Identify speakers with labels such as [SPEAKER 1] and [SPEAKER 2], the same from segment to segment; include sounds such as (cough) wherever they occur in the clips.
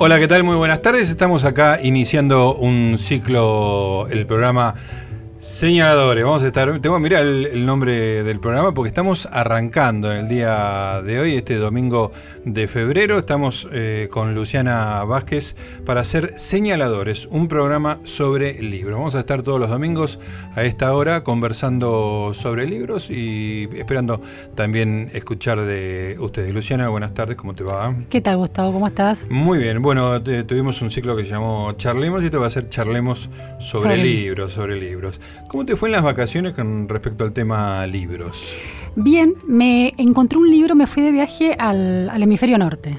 [SPEAKER 1] Hola, ¿qué tal? Muy buenas tardes. Estamos acá iniciando un ciclo, el programa Señaladores. Vamos a estar. Tengo que mirar el, nombre del programa porque estamos arrancando en el día de hoy, este domingo de febrero. Estamos eh, con Luciana Vázquez para hacer Señaladores, un programa sobre libros. Vamos a estar todos los domingos a esta hora conversando sobre libros y esperando también escuchar de ustedes. Luciana, buenas tardes, ¿cómo te va?
[SPEAKER 2] ¿Qué tal, Gustavo? ¿Cómo estás?
[SPEAKER 1] Muy bien. Bueno, tuvimos un ciclo que se llamó Charlemos y esto va a ser Charlemos sobre, sobre libros, sobre libros. ¿Cómo te fue en las vacaciones con respecto al tema libros?
[SPEAKER 2] Bien, me encontré un libro, me fui de viaje al, hemisferio norte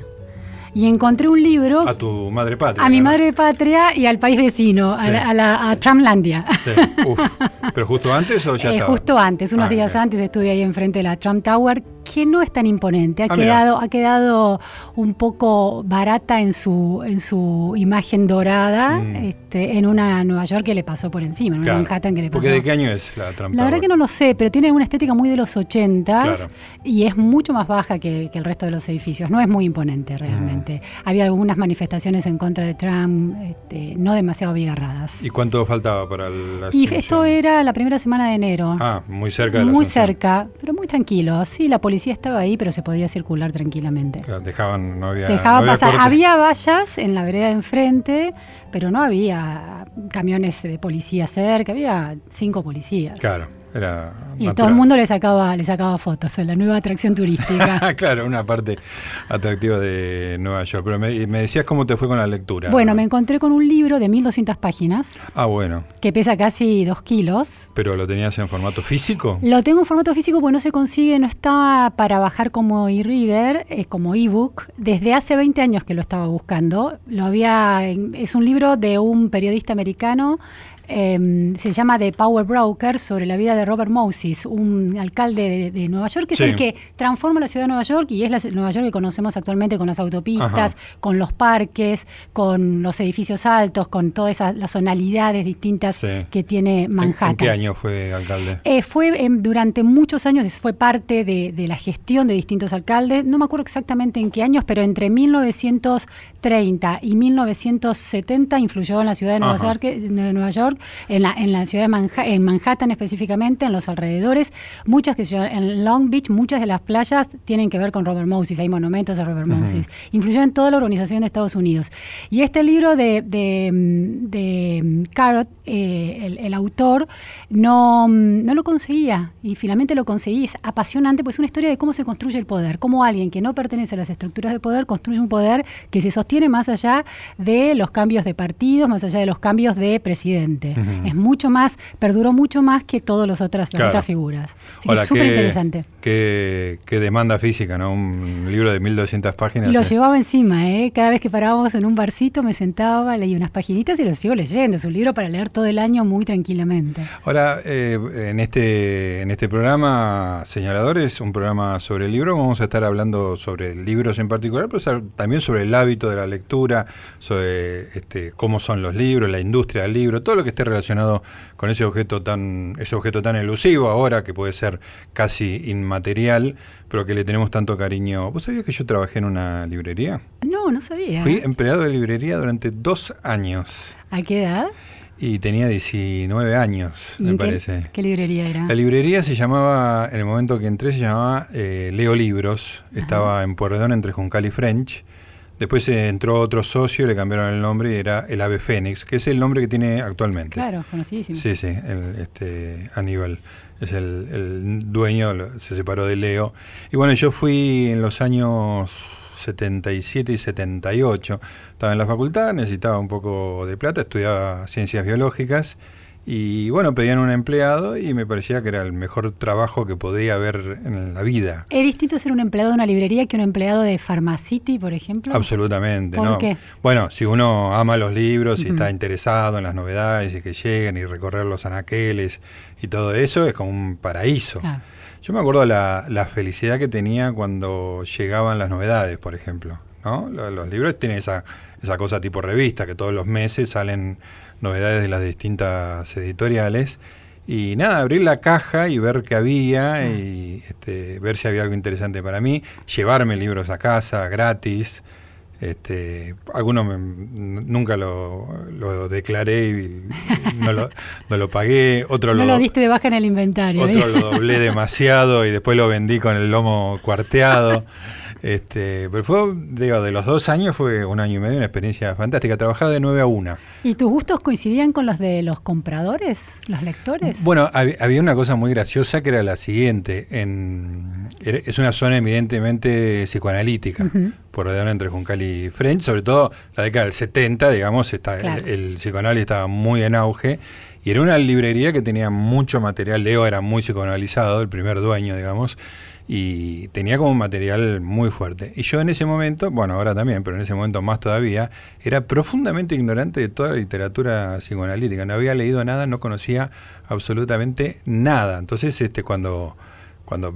[SPEAKER 2] y encontré un libro.
[SPEAKER 1] A tu madre patria.
[SPEAKER 2] A mi madre patria y al país vecino, a, la, Tramlandia. Sí.
[SPEAKER 1] Uf. (laughs) ¿Pero justo antes o ya eh,
[SPEAKER 2] Justo antes, unos ah, días antes estuve ahí enfrente de la Trump Tower, que no es tan imponente. Ha, ah, quedado, ha quedado un poco barata en su, en su imagen dorada mm. este, en una Nueva York que le pasó por encima, en una Manhattan que le pasó.
[SPEAKER 1] Porque ¿de qué año es la Trump
[SPEAKER 2] La verdad que no lo sé, pero tiene una estética muy de los 80 y es mucho más baja que, el resto de los edificios. No es muy imponente realmente. Mm. Había algunas manifestaciones en contra de Trump, este, no demasiado agarradas.
[SPEAKER 1] ¿Y cuánto faltaba para la
[SPEAKER 2] Y esto era la primera semana de enero.
[SPEAKER 1] Ah, muy cerca de
[SPEAKER 2] la Muy cerca, pero muy tranquilo. Sí, la policía estaba ahí, pero se podía circular tranquilamente.
[SPEAKER 1] Dejaban, no había.
[SPEAKER 2] Dejaban pasar. Había vallas en la vereda de enfrente, pero no había camiones de policía cerca, había cinco policías.
[SPEAKER 1] Claro
[SPEAKER 2] y todo el mundo le sacaba, le sacaba fotos, la nueva atracción turística. (laughs)
[SPEAKER 1] claro, una parte atractiva de Nueva York. Pero me, decías cómo te fue con la lectura.
[SPEAKER 2] Bueno, me encontré con un libro de 1200 páginas.
[SPEAKER 1] Ah, bueno.
[SPEAKER 2] Que pesa casi 2 kilos.
[SPEAKER 1] ¿Pero lo tenías en formato físico?
[SPEAKER 2] Lo tengo en formato físico porque no se consigue, no estaba para bajar como e-reader, eh, como ebook. Desde hace 20 años que lo estaba buscando. Lo había, es un libro de un periodista americano Em, se llama The Power Broker, sobre la vida de Robert Moses, un alcalde de, Nueva York, que es el que transforma la ciudad de Nueva York y es la Nueva York que conocemos actualmente con las autopistas, con los parques, con los edificios altos, con todas esas las zonalidades distintas que tiene Manhattan.
[SPEAKER 1] ¿En, qué año fue alcalde?
[SPEAKER 2] Eh, fue durante muchos años, fue parte de, la gestión de distintos alcaldes, no me acuerdo exactamente en qué años, pero entre 1930 y 1970 influyó en la ciudad de Nueva York, de Nueva York en la, en la ciudad de Manhattan, en Manhattan específicamente, en los alrededores. Muchas que en Long Beach, muchas de las playas tienen que ver con Robert Moses, hay monumentos de Robert Moses. Influyó en toda la organización de Estados Unidos. Y este libro de, de, de Carrot, eh, el, autor, no, no lo conseguía y finalmente lo conseguí. Es apasionante, pues es una historia de cómo se construye el poder, cómo alguien que no pertenece a las estructuras de poder construye un poder que se sostiene más allá de los cambios de partidos, más allá de los cambios de presidente. Es mucho más, perduró mucho más que todas las otras, las otras figuras.
[SPEAKER 1] es súper interesante. Qué, demanda física, ¿no? Un libro de 1200 páginas.
[SPEAKER 2] Y lo llevaba encima, ¿eh? Cada vez que parábamos en un barcito me sentaba, leía unas paginitas y lo sigo leyendo. Es un libro para leer todo el año muy tranquilamente.
[SPEAKER 1] Ahora, eh, en, este, en este programa, Señaladores, un programa sobre el libro, vamos a estar hablando sobre libros en particular, pero también sobre el hábito de la lectura, sobre este, cómo son los libros, la industria del libro, todo lo que relacionado con ese objeto tan, ese objeto tan elusivo ahora, que puede ser casi inmaterial, pero que le tenemos tanto cariño. ¿Vos sabías que yo trabajé en una librería?
[SPEAKER 2] No, no sabía.
[SPEAKER 1] Fui empleado de librería durante dos años.
[SPEAKER 2] ¿A qué edad?
[SPEAKER 1] Y tenía 19 años, me parece.
[SPEAKER 2] Qué, librería era?
[SPEAKER 1] La librería se llamaba, en el momento que entré, se llamaba eh, Leo Libros. Estaba en Pueyrredón entre Juncal y French. Después entró otro socio, le cambiaron el nombre y era el Ave Fénix, que es el nombre que tiene actualmente.
[SPEAKER 2] Claro, conocidísimo. Sí,
[SPEAKER 1] sí, este, Aníbal es el, dueño, se separó de Leo. Y bueno, yo fui en los años 77 y 78, estaba en la facultad, necesitaba un poco de plata, estudiaba ciencias biológicas y bueno, pedían un empleado y me parecía que era el mejor trabajo que podía haber en la vida.
[SPEAKER 2] ¿Es distinto ser un empleado de una librería que un empleado de Pharmacity, por ejemplo?
[SPEAKER 1] Absolutamente, ¿no? Bueno, si uno ama los libros y está interesado en las novedades y que lleguen y recorrer los anaqueles y todo eso, es como un paraíso. Yo me acuerdo la, la felicidad que tenía cuando llegaban las novedades, por ejemplo. ¿no? Los, los libros tienen esa, esa cosa tipo revista, que todos los meses salen novedades de las distintas editoriales. Y nada, abrir la caja y ver qué había ah. y este, ver si había algo interesante para mí, llevarme libros a casa gratis. Este, algunos me- nunca lo, lo declaré y no lo, no lo pagué, otro (laughs)
[SPEAKER 2] No
[SPEAKER 1] lo,
[SPEAKER 2] lo diste de baja en el inventario.
[SPEAKER 1] otro
[SPEAKER 2] ¿eh?
[SPEAKER 1] lo doblé demasiado y después lo vendí con el lomo cuarteado. (laughs) Este, pero fue, digo, de los dos años fue un año y medio, una experiencia fantástica. Trabajaba de 9 a 1.
[SPEAKER 2] ¿Y tus gustos coincidían con los de los compradores, los lectores?
[SPEAKER 1] Bueno, hab- había una cosa muy graciosa que era la siguiente. En, es una zona evidentemente psicoanalítica,
[SPEAKER 2] Ujú.
[SPEAKER 1] por rodear entre Juncal y French, sobre todo la década del 70, digamos, está,
[SPEAKER 2] Claro.
[SPEAKER 1] el, el psicoanálisis estaba muy en auge. Y era una librería que tenía mucho material. Leo era muy psicoanalizado, el primer dueño, digamos, y tenía como un material muy fuerte. Y yo en ese momento, bueno, ahora también, pero en ese momento más todavía, era profundamente ignorante de toda la literatura psicoanalítica. No había leído nada, no conocía absolutamente nada. Entonces, este, cuando, cuando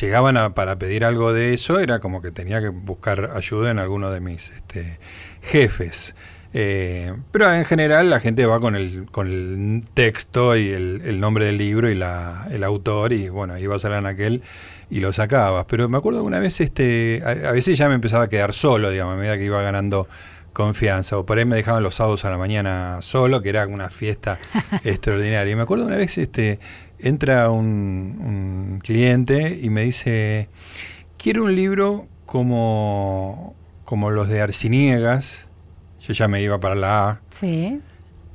[SPEAKER 1] llegaban a- para pedir algo de eso, era como que tenía que buscar ayuda en alguno de mis este, jefes. Eh, pero en general la gente va con el, con el texto y el, el nombre del libro y la, el autor y bueno, ibas al anaquel y lo sacabas. Pero me acuerdo que una vez, este, a, a veces ya me empezaba a quedar solo, digamos, a medida que iba ganando confianza. O por ahí me dejaban los sábados a la mañana solo, que era una fiesta (laughs) extraordinaria. Y me acuerdo una vez, este, entra un, un cliente y me dice, quiero un libro como, como los de Arciniegas. Yo ya me iba para la A,
[SPEAKER 2] Sí.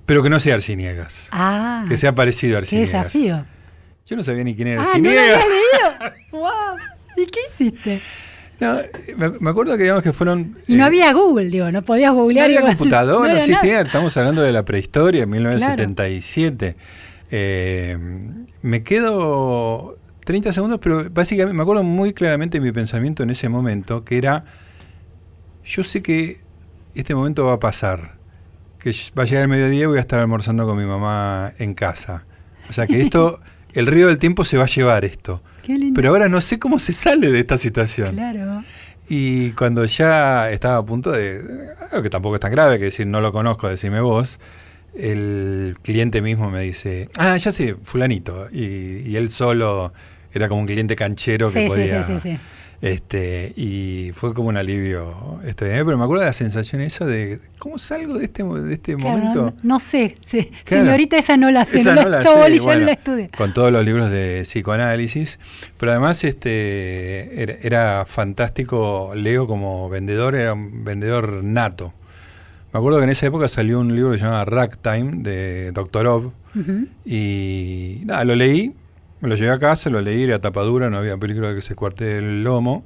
[SPEAKER 1] pero que no sea Arciniegas.
[SPEAKER 2] Ah,
[SPEAKER 1] Que sea parecido a
[SPEAKER 2] qué
[SPEAKER 1] Arciniegas.
[SPEAKER 2] desafío.
[SPEAKER 1] Yo no sabía ni quién era
[SPEAKER 2] Ah, no lo leído. (laughs) ¡Wow! ¿Y qué hiciste?
[SPEAKER 1] No, me, acuerdo que digamos que fueron...
[SPEAKER 2] Y no
[SPEAKER 1] eh,
[SPEAKER 2] había Google, digo, no podías
[SPEAKER 1] No
[SPEAKER 2] googlear.
[SPEAKER 1] había
[SPEAKER 2] igual.
[SPEAKER 1] computador, (laughs) no, existía.
[SPEAKER 2] nada.
[SPEAKER 1] Estamos hablando de la prehistoria, 1977. Eh, me quedo 30 segundos, pero básicamente me acuerdo muy claramente mi pensamiento en ese momento, que era, yo sé que este momento va a pasar, que va a llegar el mediodía y voy a estar almorzando con mi mamá en casa. O sea que esto, (laughs) el río del tiempo se va a llevar esto.
[SPEAKER 2] Qué lindo.
[SPEAKER 1] Pero ahora no sé cómo se sale de esta situación.
[SPEAKER 2] Claro.
[SPEAKER 1] Y cuando ya estaba a punto de, algo que tampoco es tan grave, que decir no lo conozco, decime vos, el cliente mismo me dice, ah, ya sé, fulanito. Y, y él solo era como un cliente canchero que
[SPEAKER 2] Sí, sí,
[SPEAKER 1] podía...
[SPEAKER 2] sí, sí, sí.
[SPEAKER 1] Este, y fue como un alivio este, pero me acuerdo de la sensación esa de cómo salgo de este, de este
[SPEAKER 2] Claro,
[SPEAKER 1] momento.
[SPEAKER 2] no, no sé. sí.
[SPEAKER 1] Claro.
[SPEAKER 2] Señorita, esa no la sé.
[SPEAKER 1] Esa
[SPEAKER 2] no
[SPEAKER 1] la
[SPEAKER 2] esa
[SPEAKER 1] sé,
[SPEAKER 2] boli yo
[SPEAKER 1] bueno,
[SPEAKER 2] no la estudié.
[SPEAKER 1] Con todos los libros de psicoanálisis. Pero además este era, era fantástico. Leo como vendedor, era un vendedor nato. Me acuerdo que en esa época salió un libro que se llama Ragtime de Doktorov.
[SPEAKER 2] Ujú.
[SPEAKER 1] Y nada, lo leí, me lo llevé a casa, lo leí, era tapadura, no había peligro de que se cuarte el lomo.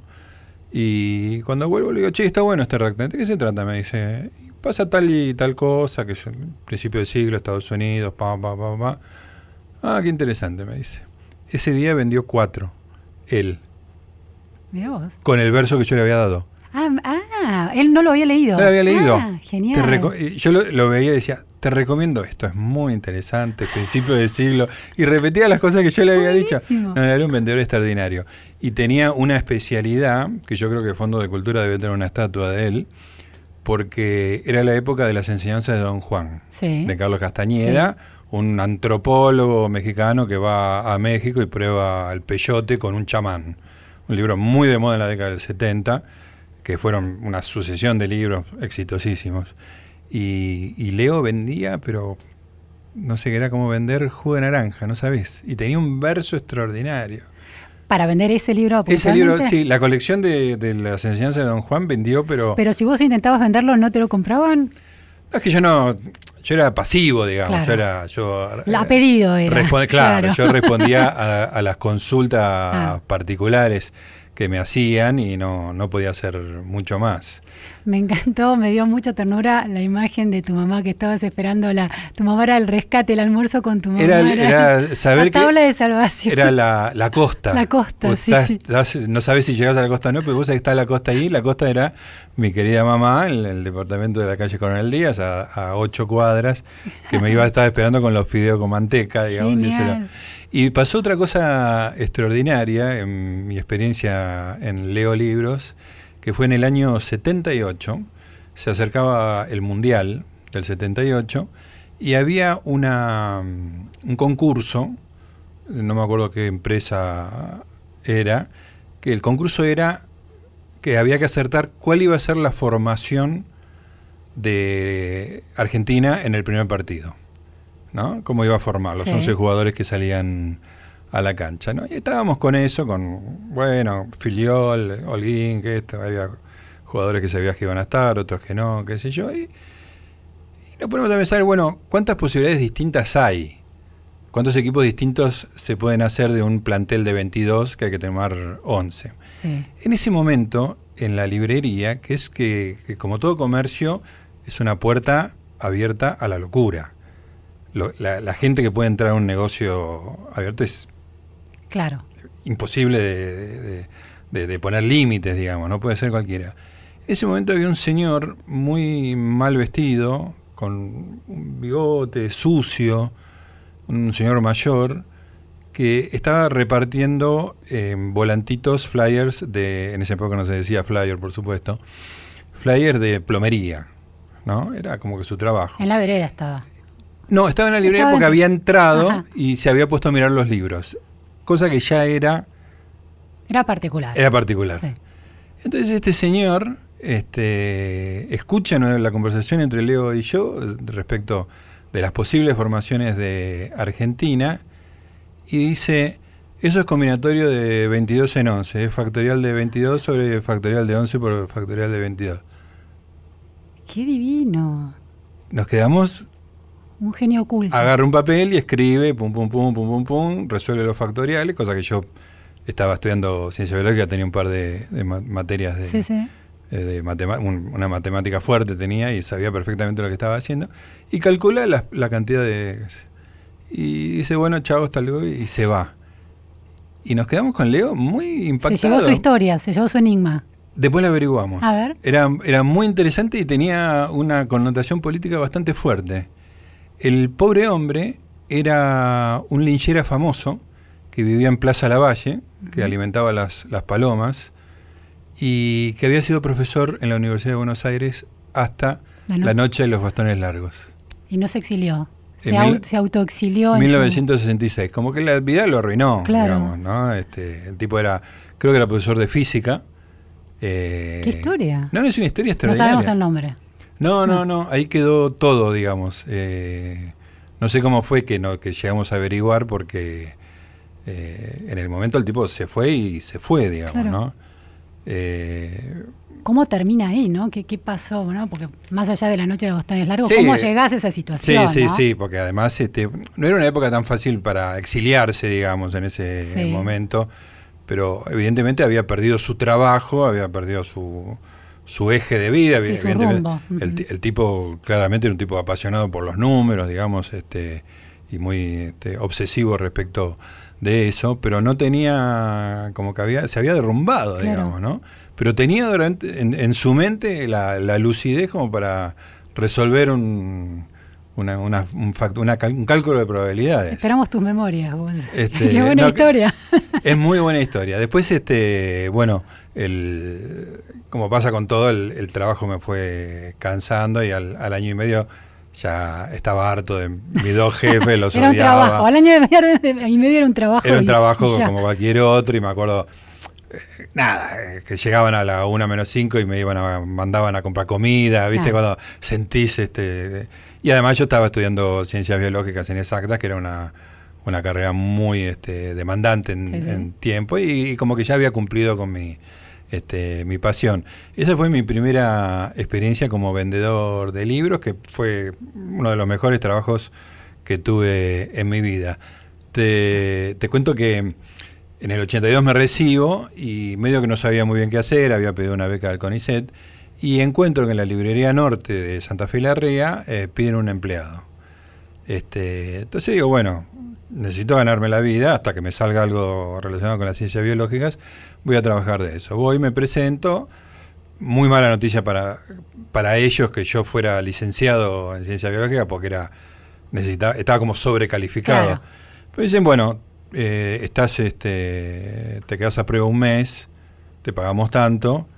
[SPEAKER 1] Y cuando vuelvo le digo, che, está bueno este Ragtime. ¿De qué se trata? Me dice, pasa tal y tal cosa, que es el principio del siglo, Estados Unidos, pa, pa, pa, pa. Ah, qué interesante, me dice. Ese día vendió cuatro, él,
[SPEAKER 2] Mirá vos.
[SPEAKER 1] con el verso que yo le había dado.
[SPEAKER 2] Ah, ah, él no lo había leído.
[SPEAKER 1] No lo había leído.
[SPEAKER 2] Ah, genial.
[SPEAKER 1] Y yo lo, lo veía y decía, te recomiendo esto, es muy interesante, principio del siglo. Y repetía las cosas que yo le había dicho. No, era un vendedor extraordinario. Y tenía una especialidad, que yo creo que el Fondo de Cultura debe tener una estatua de él, porque era la época de las enseñanzas de Don Juan,
[SPEAKER 2] Sí.
[SPEAKER 1] de Carlos Castañeda, un antropólogo mexicano que va a México y prueba al peyote con un chamán. Un libro muy de moda en la década del 70, que fueron una sucesión de libros exitosísimos. Y, y Leo vendía, pero no sé qué era como vender jugo de naranja, ¿no sabés? Y tenía un verso extraordinario.
[SPEAKER 2] Para vender ese libro
[SPEAKER 1] Ese libro, sí, la colección de, de las enseñanzas de Don Juan vendió, pero...
[SPEAKER 2] Pero si vos intentabas venderlo, ¿no te lo compraban?
[SPEAKER 1] No, es que yo no... Yo era pasivo, digamos.
[SPEAKER 2] Claro.
[SPEAKER 1] Yo era... Yo,
[SPEAKER 2] La pedido era.
[SPEAKER 1] Responde- claro,
[SPEAKER 2] Claro.
[SPEAKER 1] yo respondía a, (laughs) a las consultas
[SPEAKER 2] Ah.
[SPEAKER 1] particulares que me hacían y no, no podía hacer mucho más.
[SPEAKER 2] Me encantó, me dio mucha ternura la imagen de tu mamá que estabas esperando la. Tu mamá era el rescate, el almuerzo con tu mamá.
[SPEAKER 1] Era, era saber
[SPEAKER 2] la
[SPEAKER 1] que
[SPEAKER 2] tabla de salvación.
[SPEAKER 1] era la, la costa.
[SPEAKER 2] La costa, sí,
[SPEAKER 1] estás-
[SPEAKER 2] sí.
[SPEAKER 1] estás- no sabes si llegas a la costa o no, pero vos sabés que está la costa ahí. La costa era mi querida mamá en el departamento de la calle Coronel Díaz, a, a ocho cuadras, que me iba a estar esperando con los fideos con manteca, digamos. Y pasó otra cosa extraordinaria en mi experiencia en Leo Libros, que fue en el año 78, se acercaba el Mundial del 78, y había una, mm, un concurso, no me acuerdo qué empresa era, que el concurso era que había que acertar cuál iba a ser la formación de Argentina en el primer partido. ¿No? Cómo iba a formar los 11 jugadores que salían a la cancha, ¿no? Y estábamos con eso, con, bueno, Filiol, Holguín, que esto, había jugadores que sabías que iban a estar, otros que no, qué sé yo, y, y nos ponemos a pensar, bueno, ¿cuántas posibilidades distintas hay? ¿Cuántos equipos distintos se pueden hacer de un plantel de 22 que hay que tomar 11? En ese momento, en la librería, que es que, como todo comercio, es una puerta abierta a la locura. La, gente que puede entrar a un negocio abierto es
[SPEAKER 2] claro.
[SPEAKER 1] imposible de, poner límites, digamos, no puede ser cualquiera. En ese momento había un señor muy mal vestido, con un bigote sucio, un señor mayor que estaba repartiendo eh, volantitos, flyers de, en esa época no se decía flyer, por supuesto, flyers de plomería, ¿no? Era como que su trabajo.
[SPEAKER 2] En la vereda estaba.
[SPEAKER 1] No, estaba en la librería porque había entrado y se había puesto a mirar los libros, cosa que ya era...
[SPEAKER 2] Era particular.
[SPEAKER 1] Era particular. Entonces este señor este, escucha la conversación entre Leo y yo respecto de las posibles formaciones de Argentina y dice, eso es combinatorio de 22 en 11, es factorial de 22 sobre factorial de 11 por factorial de 22.
[SPEAKER 2] ¡Qué divino!
[SPEAKER 1] Nos quedamos...
[SPEAKER 2] Un genio oculto.
[SPEAKER 1] Agarra un papel y escribe, pum, pum, pum, pum, pum, pum, resuelve los factoriales, cosa que yo estaba estudiando ciencia biológica, tenía un par de, materias de...
[SPEAKER 2] Sí, sí
[SPEAKER 1] eh, una matemática fuerte tenía y sabía perfectamente lo que estaba haciendo, y calcula la, cantidad de... Y dice, bueno, chao, hasta luego, y se va. Y nos quedamos con Leo muy impactados.
[SPEAKER 2] Se llevó su historia, se llevó su enigma.
[SPEAKER 1] Después la averiguamos.
[SPEAKER 2] A ver.
[SPEAKER 1] Era, era muy interesante y tenía una connotación política bastante fuerte. El pobre hombre era un linchera famoso que vivía en Plaza Lavalle, que alimentaba las, las palomas, y que había sido profesor en la Universidad de Buenos Aires hasta la, noche de los bastones largos.
[SPEAKER 2] Y no se exilió. Se, autoexilió.
[SPEAKER 1] En 1966. Como que la vida lo arruinó, digamos, ¿no? Este, el tipo era, creo que era profesor de física.
[SPEAKER 2] Eh, ¿Qué historia?
[SPEAKER 1] No, no es una historia extraordinaria.
[SPEAKER 2] No sabemos el nombre.
[SPEAKER 1] No, no, no, ahí quedó todo, digamos. Eh, no sé cómo fue que, no, que llegamos a averiguar porque eh, en el momento el tipo se fue y se fue, digamos, ¿no?
[SPEAKER 2] Eh, ¿Cómo termina ahí, no? ¿Qué, pasó, no? Porque más allá de la noche de los bastones largos, ¿cómo llegás a esa situación?
[SPEAKER 1] Sí, sí, sí, porque además este, no era una época tan fácil para exiliarse, digamos, en ese momento, pero evidentemente había perdido su trabajo, había perdido su, su eje de vida, el, tipo claramente era un tipo apasionado por los números, digamos, este, y muy este, obsesivo respecto de eso, pero no tenía, como que había, se había derrumbado, digamos, ¿no? Pero tenía durante, en, su mente la, lucidez como para resolver un, una, un, un, cálculo de probabilidades.
[SPEAKER 2] Esperamos tus memorias. Este, (laughs) Qué buena historia. (laughs)
[SPEAKER 1] Es muy buena historia. Después, este, bueno, el, como pasa con todo, el, trabajo me fue cansando y al, al año y medio ya estaba harto de mis dos (laughs) jefes, los
[SPEAKER 2] era un trabajo, al año y medio era un trabajo.
[SPEAKER 1] Era un trabajo como cualquier otro y me acuerdo, eh, nada, que llegaban a la una menos cinco y me iban a, mandaban a comprar comida, ¿viste? Cuando sentís este... Y además yo estaba estudiando ciencias biológicas en exactas, que era una, una carrera muy este, demandante en, tiempo y como que ya había cumplido con mi este, mi pasión. Esa fue mi primera experiencia como vendedor de libros, que fue uno de los mejores trabajos que tuve en mi vida. Te, cuento que en el 82 me recibo y medio que no sabía muy bien qué hacer, había pedido una beca al CONICET y encuentro que en la librería norte de Santa Fe la Rea eh, piden un empleado. Este, entonces digo, bueno, necesito ganarme la vida hasta que me salga algo relacionado con las ciencias biológicas voy a trabajar de eso. Voy, me presento, muy mala noticia para, para ellos que yo fuera licenciado en ciencia biológica porque era necesitaba, estaba como sobrecalificado. Pero dicen, bueno, eh, estás este, te quedas a prueba un mes, te pagamos tanto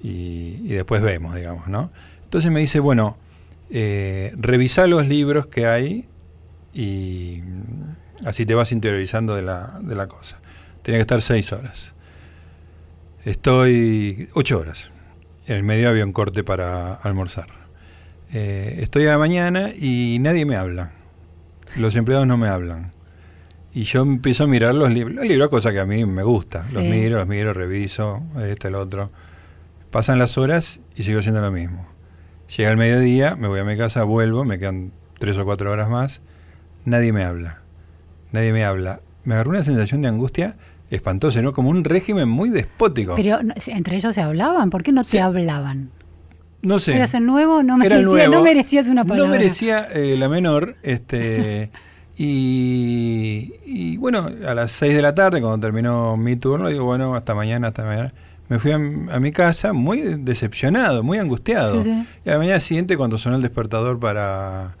[SPEAKER 1] y, después vemos, digamos, ¿no? Entonces me dice, bueno, eh, revisa los libros que hay y así te vas interiorizando de la, de la cosa. Tenía que estar seis horas. Estoy ocho horas. En el medio había un corte para almorzar. Eh, estoy a la mañana y nadie me habla. Los empleados no me hablan. Y yo empiezo a mirar los libros, los libros, cosa que a mí me gusta. Los miro, los miro, reviso, este, el otro. Pasan las horas y sigo haciendo lo mismo. Llega el mediodía, me voy a mi casa, vuelvo, me quedan tres o cuatro horas más. Nadie me habla. Nadie me habla. Me agarró una sensación de angustia espantosa, ¿no? Como un régimen muy despótico.
[SPEAKER 2] Pero entre ellos se hablaban, ¿por qué no te
[SPEAKER 1] Sí.
[SPEAKER 2] hablaban?
[SPEAKER 1] no sé.
[SPEAKER 2] Eras el nuevo, no, merecía, no merecías una palabra.
[SPEAKER 1] No merecía eh, la menor. Este, (laughs) y, y bueno, a las 6 de la tarde, cuando terminó mi turno, digo, bueno, hasta mañana, hasta mañana. Me fui a, a mi casa muy decepcionado, muy angustiado.
[SPEAKER 2] Sí, sí.
[SPEAKER 1] Y a la mañana siguiente, cuando sonó el despertador para,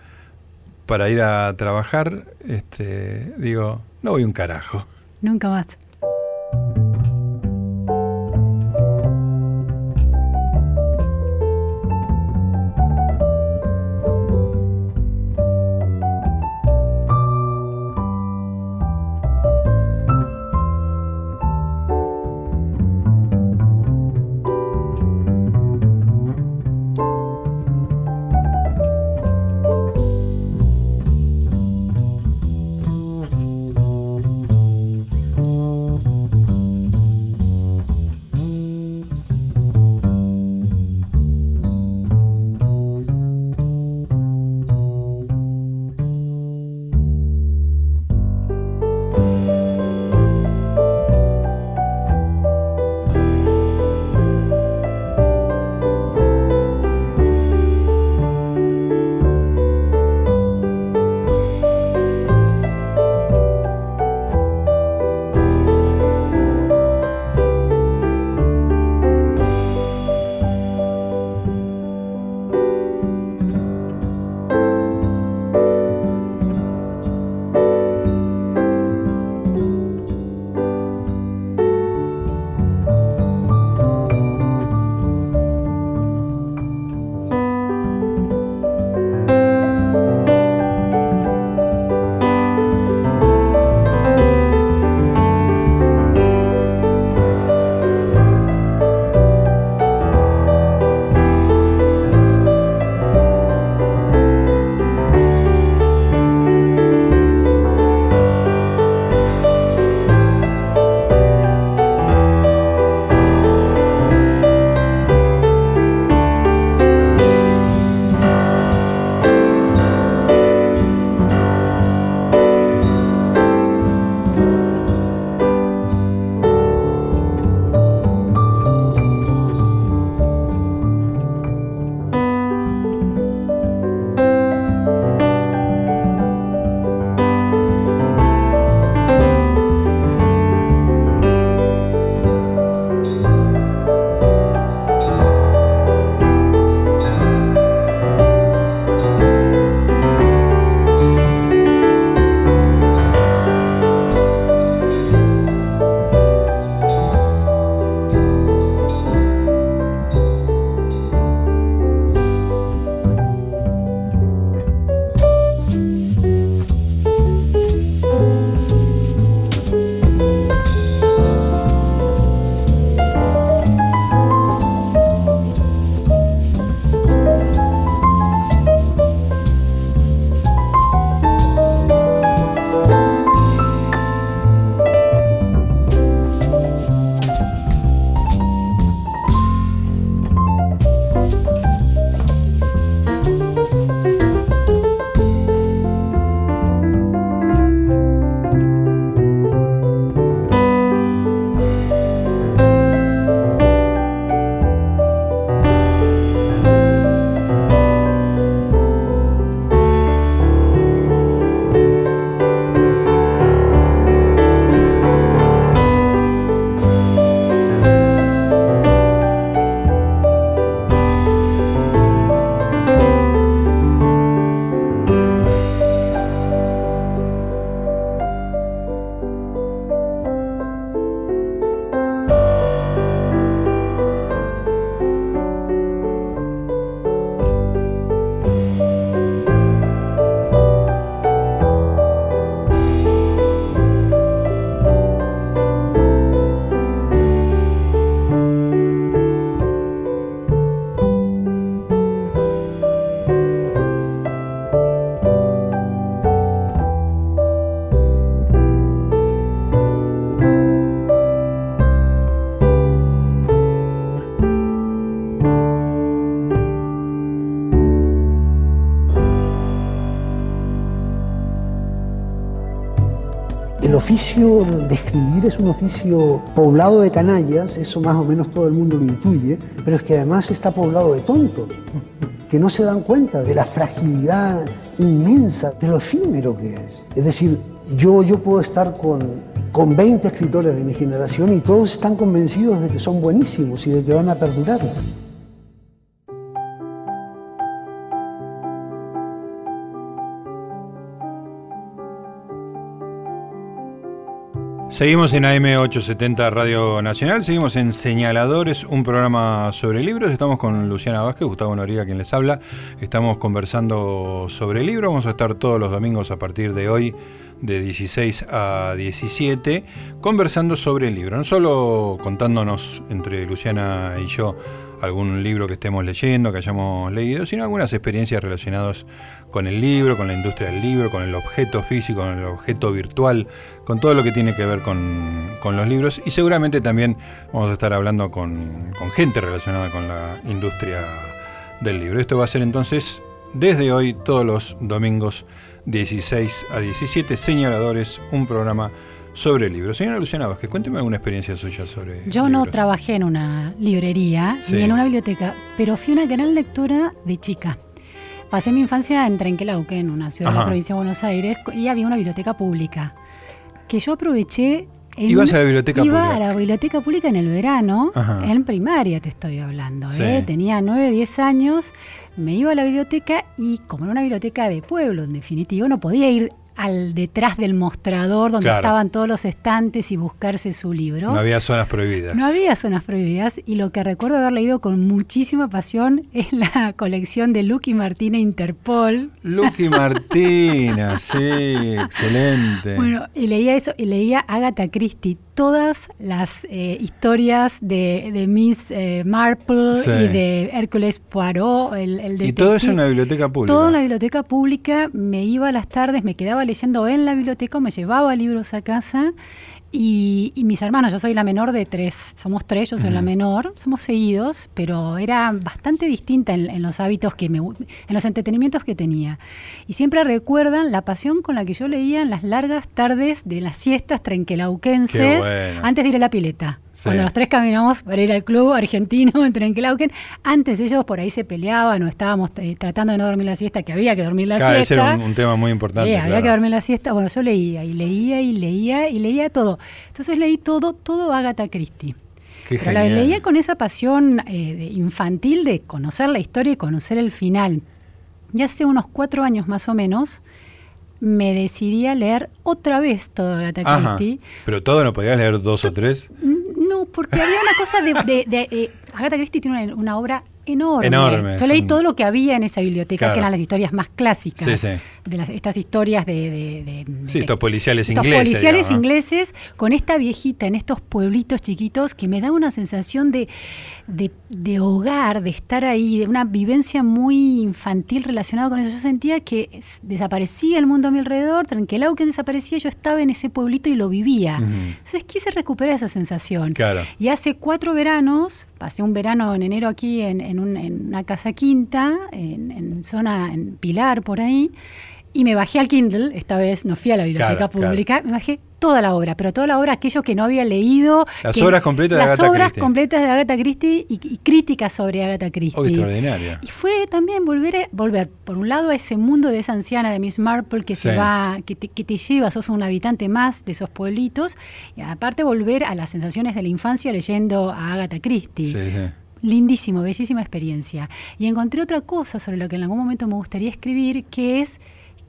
[SPEAKER 1] para ir a trabajar, este, digo, no voy un carajo.
[SPEAKER 2] Nunca más.
[SPEAKER 3] Oficio de escribir es un oficio poblado de canallas, eso más o menos todo el mundo lo intuye, pero es que además está poblado de tontos, que no se dan cuenta de la fragilidad inmensa, de lo efímero que es. Es decir, yo, yo puedo estar con, con 20 escritores de mi generación y todos están convencidos de que son buenísimos y de que van a perdurar.
[SPEAKER 1] Seguimos en AM870 Radio Nacional, seguimos en Señaladores, un programa sobre libros. Estamos con Luciana Vázquez, Gustavo Noriga, quien les habla. Estamos conversando sobre libros. Vamos a estar todos los domingos a partir de hoy, de 16 a 17, conversando sobre el libro. No solo contándonos entre Luciana y yo algún libro que estemos leyendo, que hayamos leído, sino algunas experiencias relacionadas con el libro, con la industria del libro, con el objeto físico, con el objeto virtual, con todo lo que tiene que ver con, los libros. Y seguramente también vamos a estar hablando con, con gente relacionada con la industria del libro. Esto va a ser entonces desde hoy, todos los domingos 16 a 17, Señaladores, un programa sobre libros. Señora Luciana Vázquez, cuénteme alguna experiencia suya sobre
[SPEAKER 2] Yo no trabajé en una librería ni en una biblioteca, pero fui una gran lectora de chica. Pasé mi infancia en Trenquelauquen, una ciudad de la provincia de Buenos Aires, y había una biblioteca pública que yo aproveché.
[SPEAKER 1] En ¿Ibas a la biblioteca
[SPEAKER 2] iba
[SPEAKER 1] pública?
[SPEAKER 2] a la biblioteca pública en el verano, en primaria te estoy hablando. ¿eh? Tenía 9, 10 años, me iba a la biblioteca y como era una biblioteca de pueblo, en definitiva, no podía ir al detrás del mostrador donde estaban todos los estantes y buscarse su libro.
[SPEAKER 1] No había zonas prohibidas.
[SPEAKER 2] No había zonas prohibidas y lo que recuerdo haber leído con muchísima pasión (laughs) es la colección de Lucky Martina Interpol.
[SPEAKER 1] Lucky (laughs) Martina, sí, excelente.
[SPEAKER 2] Bueno, y leía eso, y leía Agatha Christie, todas las eh, historias de, Miss eh, Marple y de Hércules Poirot, el, el
[SPEAKER 1] Y todo eso en la biblioteca pública.
[SPEAKER 2] Todo en la biblioteca pública, me iba a las tardes, me quedaba leyendo en la biblioteca, me llevaba libros a casa y, mis hermanos, yo soy la menor de tres, somos tres, yo soy la menor, somos seguidos, pero era bastante distinta en, los hábitos que me, en los entretenimientos que tenía. Y siempre recuerdan la pasión con la que yo leía en las largas tardes de las siestas trenquelauquenses antes de ir a la pileta. Cuando los tres caminamos para ir al club argentino (laughs) en Trenquelauquen, antes ellos por ahí se peleaban o estábamos eh, tratando de no dormir la siesta, que había que dormir la siesta. Ese
[SPEAKER 1] era un, tema muy importante.
[SPEAKER 2] Había que dormir la siesta. Bueno, yo leía y leía y leía y leía todo. Entonces leí todo, todo Agatha Christie.
[SPEAKER 1] Qué
[SPEAKER 2] Pero la leía con esa pasión eh, infantil de conocer la historia y conocer el final. Y hace unos cuatro años más o menos, me decidí a leer otra vez todo Agatha Christie.
[SPEAKER 1] ¿Pero todo no podías leer dos o tres?
[SPEAKER 2] Porque había una cosa de... de, Agatha Christie tiene una, obra enorme. Yo leí todo lo que había en esa biblioteca, que eran las historias más clásicas.
[SPEAKER 1] Sí, sí.
[SPEAKER 2] De las, estas historias de...
[SPEAKER 1] sí, estos policiales estos ingleses.
[SPEAKER 2] policiales ingleses con esta viejita en estos pueblitos chiquitos que me da una sensación de, de, hogar, de estar ahí, de una vivencia muy infantil relacionada con eso. Yo sentía que desaparecía el mundo a mi alrededor, tranquilado que desaparecía, yo estaba en ese pueblito y lo vivía. Entonces quise recuperar esa sensación.
[SPEAKER 1] Claro.
[SPEAKER 2] Y hace cuatro veranos, pasé un verano en enero aquí en, en, una casa quinta, en, en zona, en Pilar, por ahí, y me bajé al Kindle, esta vez no fui a la biblioteca pública, me bajé toda la obra, pero toda la obra, aquello que no había leído.
[SPEAKER 1] Las obras completas de
[SPEAKER 2] Agatha Christie. Las obras completas de Agatha Christie y, críticas sobre Agatha Christie.
[SPEAKER 1] Oh, extraordinaria.
[SPEAKER 2] Y fue también volver, volver, por un lado, a ese mundo de esa anciana de Miss Marple que se va, que te, que te lleva, sos un habitante más de esos pueblitos, y aparte volver a las sensaciones de la infancia leyendo a Agatha Christie.
[SPEAKER 1] Sí, sí.
[SPEAKER 2] Lindísimo, bellísima experiencia. Y encontré otra cosa sobre lo que en algún momento me gustaría escribir, que es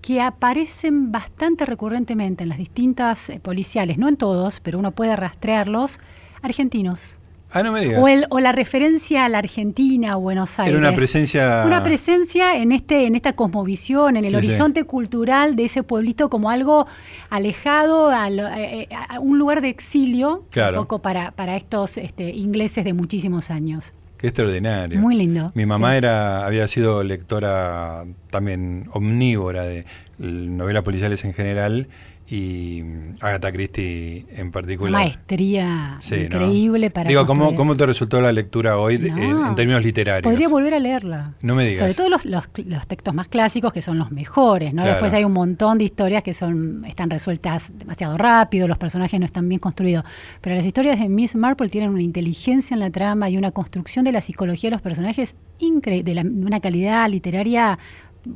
[SPEAKER 2] que aparecen bastante recurrentemente en las distintas eh, policiales, no en todos, pero uno puede rastrearlos, argentinos.
[SPEAKER 1] Ah, no me digas.
[SPEAKER 2] O, la referencia a la Argentina, a Buenos Aires.
[SPEAKER 1] Era una presencia.
[SPEAKER 2] Una presencia en este, en esta cosmovisión, en el horizonte cultural de ese pueblito como algo alejado, a, eh, eh, un lugar de exilio,
[SPEAKER 1] un
[SPEAKER 2] poco para, para estos este, ingleses de muchísimos años.
[SPEAKER 1] Qué extraordinario.
[SPEAKER 2] Muy lindo.
[SPEAKER 1] Mi mamá era, había sido lectora también omnívora de novelas policiales en general y Agatha Christie en particular.
[SPEAKER 2] Maestría
[SPEAKER 1] Sí, ¿no?
[SPEAKER 2] increíble para.
[SPEAKER 1] Digo, ¿cómo. ¿cómo te resultó la lectura hoy
[SPEAKER 2] No.
[SPEAKER 1] en, en términos literarios?
[SPEAKER 2] Podría volver a leerla.
[SPEAKER 1] No me digas.
[SPEAKER 2] Sobre todo los, los, los textos más clásicos, que son los mejores, ¿no?
[SPEAKER 1] Claro.
[SPEAKER 2] Después hay un montón de historias que son están resueltas demasiado rápido, los personajes no están bien construidos. Pero las historias de Miss Marple tienen una inteligencia en la trama y una construcción de la psicología de los personajes increíble, de, de una calidad literaria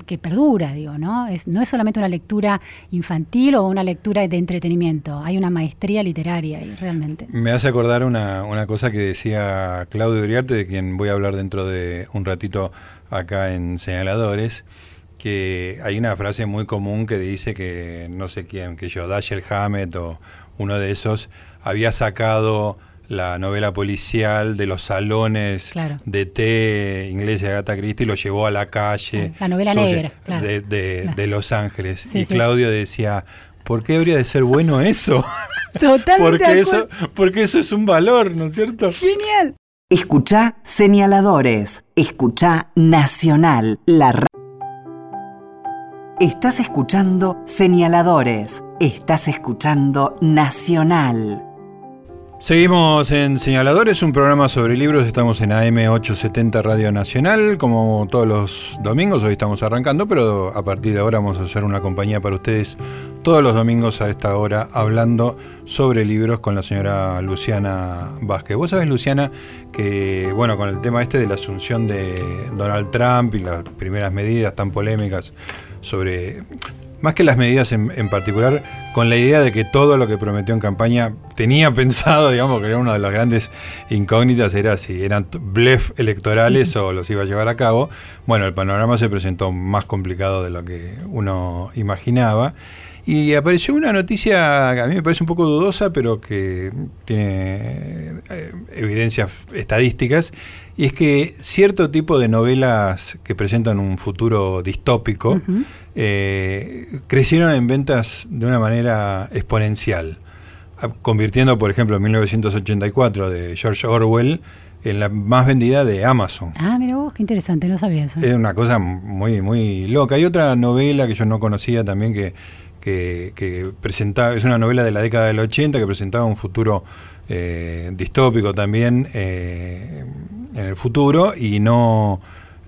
[SPEAKER 2] que perdura, digo, ¿no? Es, no es solamente una lectura infantil o una lectura de entretenimiento, hay una maestría literaria ahí, realmente.
[SPEAKER 1] Me hace acordar una, una cosa que decía Claudio Uriarte, de quien voy a hablar dentro de un ratito acá en Señaladores, que hay una frase muy común que dice que no sé quién, que yo, Dashiell Hammett o uno de esos, había sacado la novela policial de los salones
[SPEAKER 2] Claro.
[SPEAKER 1] de té inglés de Agatha Christie y lo llevó a la calle.
[SPEAKER 2] La novela negra, claro.
[SPEAKER 1] de, de-
[SPEAKER 2] Claro.
[SPEAKER 1] de Los Ángeles.
[SPEAKER 2] Sí,
[SPEAKER 1] y
[SPEAKER 2] sí.
[SPEAKER 1] Claudio decía, ¿por qué habría de ser bueno eso? (laughs)
[SPEAKER 2] Totalmente. (laughs)
[SPEAKER 1] Porque eso, porque eso es un valor, ¿no es cierto?
[SPEAKER 2] Genial.
[SPEAKER 4] Escuchá señaladores. Escuchá Nacional, la Estás escuchando señaladores. Estás escuchando Nacional.
[SPEAKER 1] Seguimos en Señaladores, un programa sobre libros. Estamos en AM870 Radio Nacional, como todos los domingos. Hoy estamos arrancando, pero a partir de ahora vamos a hacer una compañía para ustedes todos los domingos a esta hora, hablando sobre libros con la señora Luciana Vázquez. Vos sabés, Luciana, que, bueno, con el tema este de la asunción de Donald Trump y las primeras medidas tan polémicas sobre más que las medidas en, en particular, con la idea de que todo lo que prometió en campaña tenía (laughs) pensado, digamos, que era una de las grandes incógnitas, era si eran blef electorales o los iba a llevar a cabo. Bueno, el panorama se presentó más complicado de lo que uno imaginaba. Y apareció una noticia que a mí me parece un poco dudosa, pero que tiene eh, evidencias estadísticas, y es que cierto tipo de novelas que presentan un futuro distópico eh, crecieron en ventas de una manera exponencial, convirtiendo, por ejemplo, 1984 de George Orwell en la más vendida de Amazon.
[SPEAKER 2] Ah, mira vos, qué interesante, no sabía eso.
[SPEAKER 1] Es una cosa muy, muy loca. Hay otra novela que yo no conocía también que, que, que presentaba, es una novela de la década del 80 que presentaba un futuro eh, distópico también eh, en el futuro y no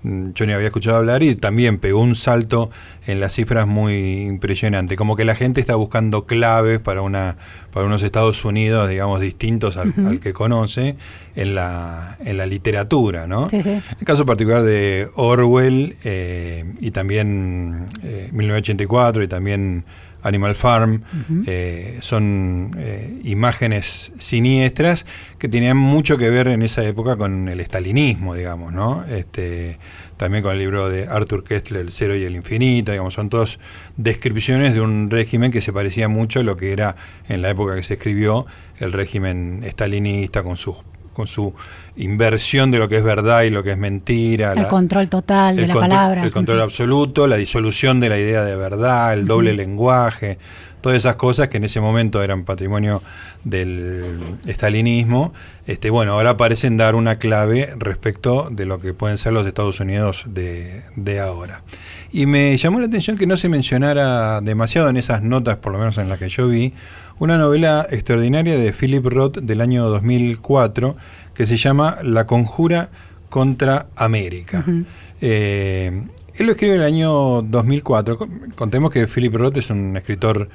[SPEAKER 1] mm, yo ni había escuchado hablar y también pegó un salto en las cifras muy impresionante. Como que la gente está buscando claves para una para unos Estados Unidos, digamos, distintos al, al que conoce en la, en la literatura, ¿no?
[SPEAKER 2] Sí, sí.
[SPEAKER 1] El caso particular de Orwell eh, y también eh, 1984 y también Animal Farm eh, son eh, imágenes siniestras que tenían mucho que ver en esa época con el estalinismo, digamos, ¿no? Este, también con el libro de Arthur Kessler, El Cero y el Infinito, digamos, son todas descripciones de un régimen que se parecía mucho a lo que era en la época que se escribió el régimen estalinista con su con su inversión de lo que es verdad y lo que es mentira.
[SPEAKER 2] El
[SPEAKER 1] la-
[SPEAKER 2] control total de
[SPEAKER 1] el
[SPEAKER 2] la
[SPEAKER 1] control-
[SPEAKER 2] palabra.
[SPEAKER 1] El control absoluto, la disolución de la idea de verdad, el doble lenguaje, todas esas cosas que en ese momento eran patrimonio del estalinismo, este, bueno, ahora parecen dar una clave respecto de lo que pueden ser los Estados Unidos de, de ahora. Y me llamó la atención que no se mencionara demasiado en esas notas, por lo menos en las que yo vi, una novela extraordinaria de Philip Roth del año 2004 que se llama La Conjura contra América. Eh, él lo escribe en el año 2004. Con- Contemos que Philip Roth es un escritor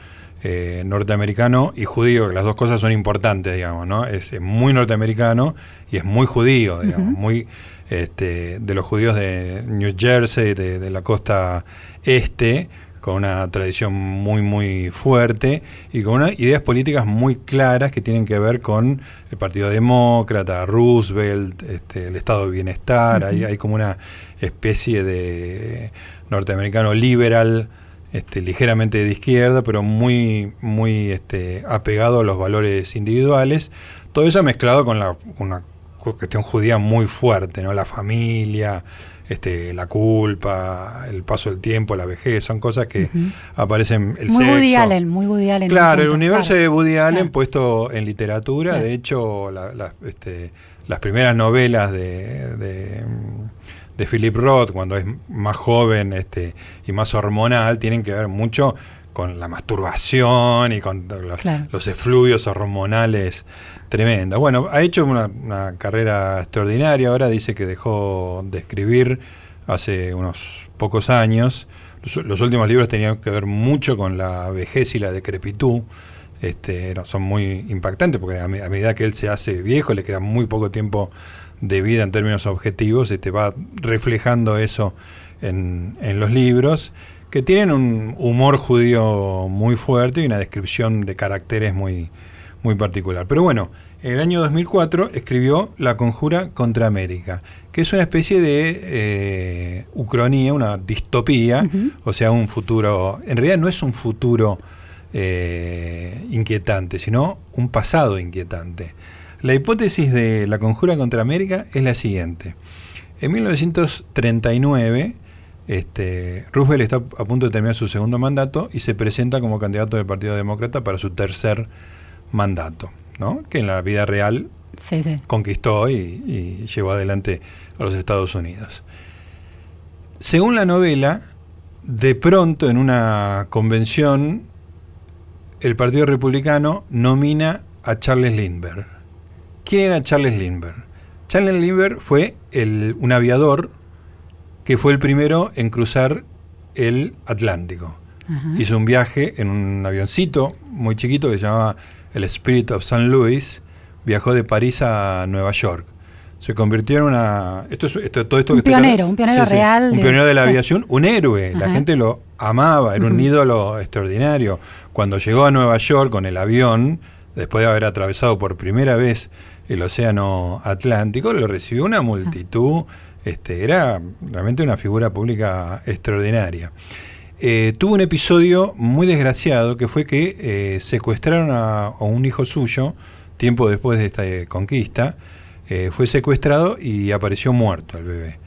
[SPEAKER 1] eh, norteamericano y judío, que las dos cosas son importantes, digamos, ¿no? Es, muy norteamericano y es muy judío, digamos, muy este, de los judíos de New Jersey, de, de la costa este, con una tradición muy, muy fuerte y con unas ideas políticas muy claras que tienen que ver con el Partido Demócrata, Roosevelt, este, el Estado de Bienestar. hay, hay como una especie de norteamericano liberal, este, ligeramente de izquierda, pero muy, muy este, apegado a los valores individuales. Todo eso mezclado con la, una cuestión judía muy fuerte, ¿no? La familia, este, la culpa, el paso del tiempo, la vejez, son cosas que aparecen el
[SPEAKER 2] muy
[SPEAKER 1] sexo.
[SPEAKER 2] Woody Allen, muy Woody Allen. en
[SPEAKER 1] Claro, el universo
[SPEAKER 2] claro.
[SPEAKER 1] de Woody Allen
[SPEAKER 2] Claro.
[SPEAKER 1] puesto en literatura,
[SPEAKER 2] Claro.
[SPEAKER 1] de hecho, la- la- este, las primeras novelas de, de, de Philip Roth, cuando es más joven este, y más hormonal, tienen que ver mucho con la masturbación y con los,
[SPEAKER 2] Claro.
[SPEAKER 1] los efluvios hormonales tremendos. Bueno, ha hecho una, una carrera extraordinaria, ahora dice que dejó de escribir hace unos pocos años. Los, los últimos libros tenían que ver mucho con la vejez y la decrepitud. Este, son muy impactantes porque a, me- a medida que él se hace viejo le queda muy poco tiempo de vida en términos objetivos y te va reflejando eso en, en los libros que tienen un humor judío muy fuerte y una descripción de caracteres muy, muy particular. Pero bueno, en el año 2004 escribió La Conjura contra América, que es una especie de eh, ucronía, una distopía, o sea, un futuro, en realidad no es un futuro eh, inquietante, sino un pasado inquietante. La hipótesis de la conjura contra América es la siguiente. En 1939, este, Roosevelt está a punto de terminar su segundo mandato y se presenta como candidato del Partido Demócrata para su tercer mandato, ¿no? que en la vida real
[SPEAKER 2] Sí, sí.
[SPEAKER 1] conquistó y, y llevó adelante a los Estados Unidos. Según la novela, de pronto en una convención, el Partido Republicano nomina a Charles Lindbergh. ¿Quién era Charles Lindbergh? Charles Lindbergh fue el- un aviador que fue el primero en cruzar el Atlántico.
[SPEAKER 2] Ajá.
[SPEAKER 1] Hizo un viaje en un avioncito muy chiquito que se llamaba el Spirit of St. Louis. Viajó de París a Nueva York. Se convirtió en una. Esto es, esto- todo esto
[SPEAKER 2] Un
[SPEAKER 1] que
[SPEAKER 2] pionero, un pionero real
[SPEAKER 1] Un
[SPEAKER 2] de-
[SPEAKER 1] pionero de la
[SPEAKER 2] sí.
[SPEAKER 1] aviación, un héroe. La gente lo amaba, era un ídolo extraordinario. Cuando llegó a Nueva York con el avión, después de haber atravesado por primera vez el Océano Atlántico, lo recibió una multitud. Este, era realmente una figura pública extraordinaria. Eh, tuvo un episodio muy desgraciado que fue que eh, secuestraron a, un hijo suyo tiempo después de esta eh, conquista. Fue secuestrado y apareció muerto el bebé.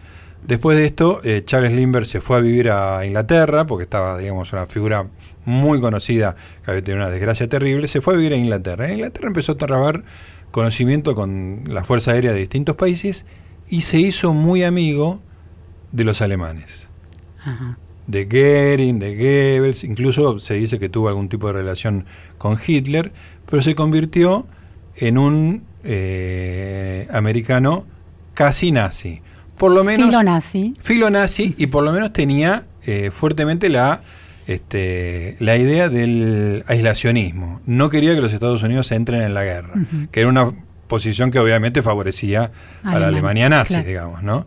[SPEAKER 1] Después de esto, Charles Lindbergh se fue a vivir a Inglaterra porque estaba, digamos, una figura muy conocida que había tenido una desgracia terrible. Se fue a vivir a Inglaterra. En Inglaterra empezó a trabajar conocimiento con la Fuerza Aérea de distintos países y se hizo muy amigo de los alemanes
[SPEAKER 2] Ajá.
[SPEAKER 1] de Goering, de Goebbels, incluso se dice que tuvo algún tipo de relación con Hitler, pero se convirtió en un eh, americano casi nazi. Por lo menos
[SPEAKER 2] Filo nazi.
[SPEAKER 1] filo nazi y por lo menos tenía eh, fuertemente la, este, la idea del aislacionismo. No quería que los Estados Unidos entren en la guerra, que era una posición que obviamente favorecía a la
[SPEAKER 2] Alemania,
[SPEAKER 1] Alemania nazi,
[SPEAKER 2] claro.
[SPEAKER 1] digamos, ¿no?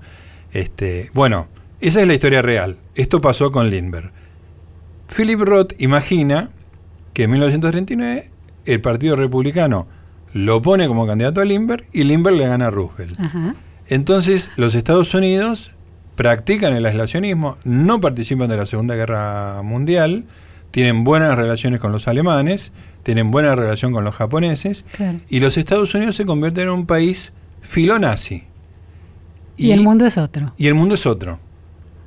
[SPEAKER 1] Este, bueno, esa es la historia real. Esto pasó con Lindbergh. Philip Roth imagina que en 1939 el Partido Republicano lo pone como candidato a Lindbergh y Lindbergh le gana a Roosevelt.
[SPEAKER 2] Ajá.
[SPEAKER 1] Entonces, los Estados Unidos practican el aislacionismo, no participan de la Segunda Guerra Mundial, tienen buenas relaciones con los alemanes, tienen buena relación con los japoneses,
[SPEAKER 2] Claro.
[SPEAKER 1] y los Estados Unidos se convierten en un país filonazi.
[SPEAKER 2] Y, el mundo es otro.
[SPEAKER 1] y el mundo es otro.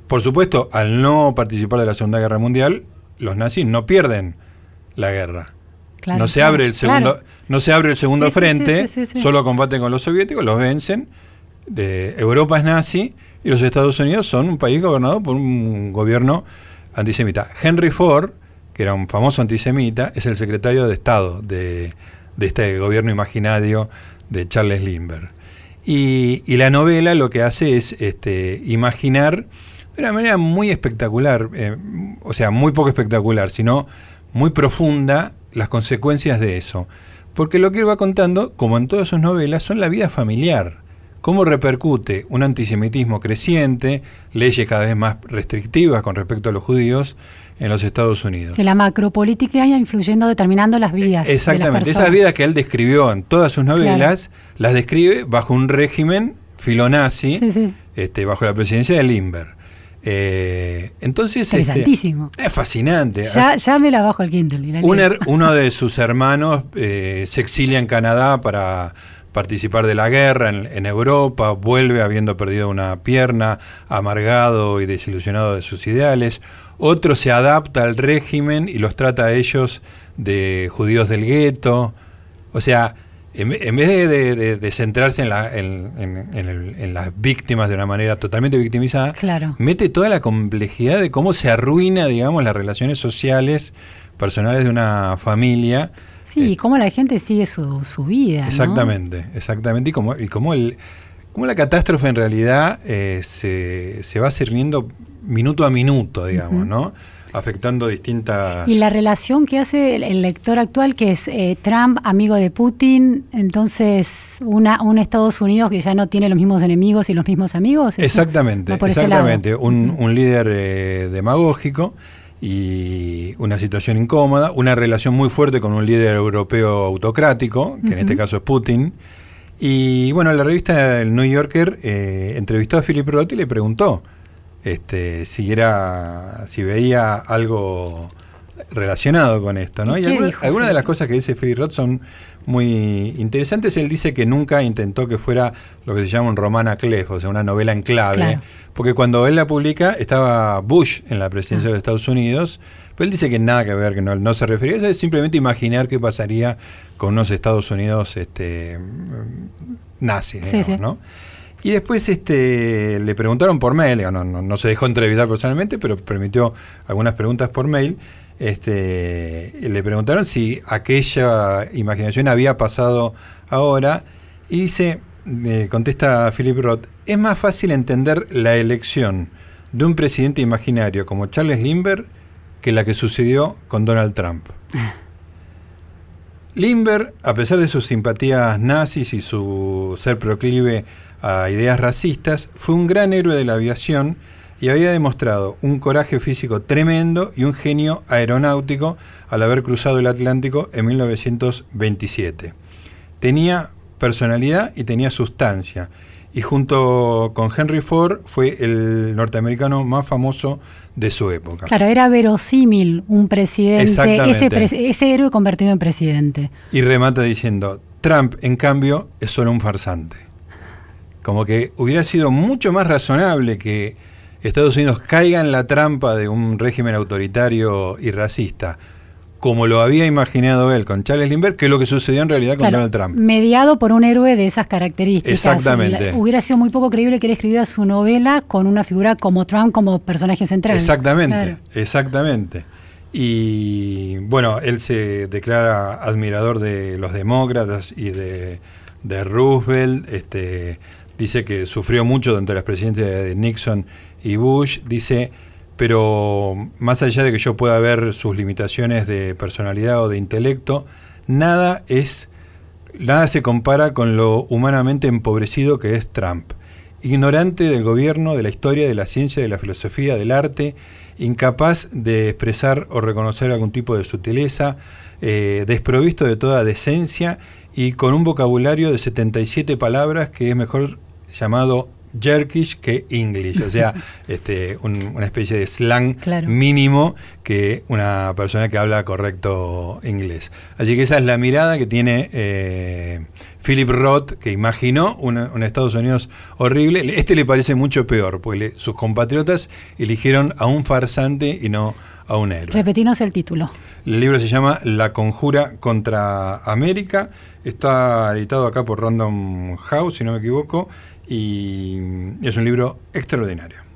[SPEAKER 1] Por supuesto, al no participar de la Segunda Guerra Mundial, los nazis no pierden la guerra.
[SPEAKER 2] Claro,
[SPEAKER 1] no se
[SPEAKER 2] claro,
[SPEAKER 1] abre el segundo,
[SPEAKER 2] claro.
[SPEAKER 1] no se abre el segundo
[SPEAKER 2] Sí,
[SPEAKER 1] frente,
[SPEAKER 2] sí, sí.
[SPEAKER 1] solo combaten con los soviéticos, los vencen. De Europa es nazi y los Estados Unidos son un país gobernado por un gobierno antisemita. Henry Ford, que era un famoso antisemita, es el secretario de Estado de, de este gobierno imaginario de Charles Lindbergh. Y, la novela lo que hace es este, imaginar de una manera muy espectacular, eh, o sea, muy poco espectacular, sino muy profunda las consecuencias de eso. Porque lo que él va contando, como en todas sus novelas, son la vida familiar. Cómo repercute un antisemitismo creciente, leyes cada vez más restrictivas con respecto a los judíos en los Estados Unidos.
[SPEAKER 2] Que la macropolítica haya influyendo, determinando las vidas. de las
[SPEAKER 1] Exactamente, esas vidas que él describió en todas sus novelas, las describe bajo un régimen filonazi,
[SPEAKER 2] Sí, sí.
[SPEAKER 1] este, bajo la presidencia de Lindbergh. Eh, entonces, este,
[SPEAKER 2] Interesantísimo.
[SPEAKER 1] es fascinante.
[SPEAKER 2] Ya, ya me la bajo el Kindle. y la
[SPEAKER 1] Un
[SPEAKER 2] leo.
[SPEAKER 1] her- uno de (laughs) sus hermanos eh, se exilia en Canadá para participar de la guerra en, en Europa, vuelve habiendo perdido una pierna, amargado y desilusionado de sus ideales. Otro se adapta al régimen y los trata a ellos de judíos del gueto. O sea, en, en vez de, de- de- de centrarse en, la- en- en- en el- en las víctimas de una manera totalmente victimizada,
[SPEAKER 2] Claro.
[SPEAKER 1] mete toda la complejidad de cómo se arruina, digamos, las relaciones sociales personales de una familia.
[SPEAKER 2] Sí, y cómo la gente sigue su, su vida. ¿no?
[SPEAKER 1] Exactamente, exactamente. Y cómo, y cómo, el, cómo la catástrofe en realidad eh, se, se va cerniendo minuto a minuto, digamos, ¿no? Afectando distintas...
[SPEAKER 2] Y la relación que hace el, el lector actual, que es eh, Trump, amigo de Putin, entonces una, un Estados Unidos que ya no tiene los mismos enemigos y los mismos amigos.
[SPEAKER 1] Exactamente, exactamente. Un, un líder eh, demagógico y una situación incómoda, una relación muy fuerte con un líder europeo autocrático, que en este caso es Putin. Y bueno, la revista El New Yorker eh, entrevistó a Philip Roth y le preguntó este, si era, si veía algo relacionado con esto, ¿no?
[SPEAKER 2] ¿Y
[SPEAKER 1] alguna- algunas de las cosas que dice Philip Roth son muy interesantes. Él dice que nunca intentó que fuera lo que se llama un romana clef, o sea, una novela en clave.
[SPEAKER 2] Claro.
[SPEAKER 1] Porque cuando él la publica, estaba Bush en la presidencia de Estados Unidos, pero él dice que nada que ver, que no, no se refería a eso, es simplemente imaginar qué pasaría con unos Estados Unidos este, mm, nazis,
[SPEAKER 2] Sí,
[SPEAKER 1] digamos,
[SPEAKER 2] sí.
[SPEAKER 1] ¿no? Y después este, le preguntaron por mail, digo, no, no, no se dejó entrevistar personalmente, pero permitió algunas preguntas por mail. Este, le preguntaron si aquella imaginación había pasado ahora y dice, eh, contesta Philip Roth, es más fácil entender la elección de un presidente imaginario como Charles Lindbergh que la que sucedió con Donald Trump. Lindbergh, a pesar de sus simpatías nazis y su ser proclive a ideas racistas, fue un gran héroe de la aviación y había demostrado un coraje físico tremendo y un genio aeronáutico al haber cruzado el Atlántico en 1927. Tenía personalidad y tenía sustancia, y junto con Henry Ford fue el norteamericano más famoso de su época.
[SPEAKER 2] Claro, era verosímil un presidente, ese, ese héroe convertido en presidente.
[SPEAKER 1] Y remata diciendo, Trump, en cambio, es solo un farsante. Como que hubiera sido mucho más razonable que Estados Unidos caiga en la trampa de un régimen autoritario y racista, como lo había imaginado él con Charles Lindbergh, que lo que sucedió en realidad con
[SPEAKER 2] Claro,
[SPEAKER 1] Donald Trump.
[SPEAKER 2] mediado por un héroe de esas características.
[SPEAKER 1] Exactamente.
[SPEAKER 2] La- hubiera sido muy poco creíble que él escribiera su novela con una figura como Trump como personaje central.
[SPEAKER 1] Exactamente,
[SPEAKER 2] Claro.
[SPEAKER 1] exactamente. Y bueno, él se declara admirador de los demócratas y de, de Roosevelt. Este, dice que sufrió mucho durante las presidencias de Nixon y Bush. Dice, pero más allá de que yo pueda ver sus limitaciones de personalidad o de intelecto, nada es nada se compara con lo humanamente empobrecido que es Trump. Ignorante del gobierno, de la historia, de la ciencia, de la filosofía, del arte, incapaz de expresar o reconocer algún tipo de sutileza, eh, desprovisto de toda decencia y con un vocabulario de 77 palabras que es mejor llamado Jerkish que English, o sea, (laughs) este, un- una especie de slang
[SPEAKER 2] Claro.
[SPEAKER 1] mínimo que una persona que habla correcto inglés. Así que esa es la mirada que tiene eh, Philip Roth, que imaginó una- un Estados Unidos horrible. Este le parece mucho peor, porque le- sus compatriotas eligieron a un farsante y no a un héroe.
[SPEAKER 2] Repetinos el título.
[SPEAKER 1] El libro se llama La Conjura contra América. Está editado acá por Random House, si no me equivoco, y es un libro extraordinario.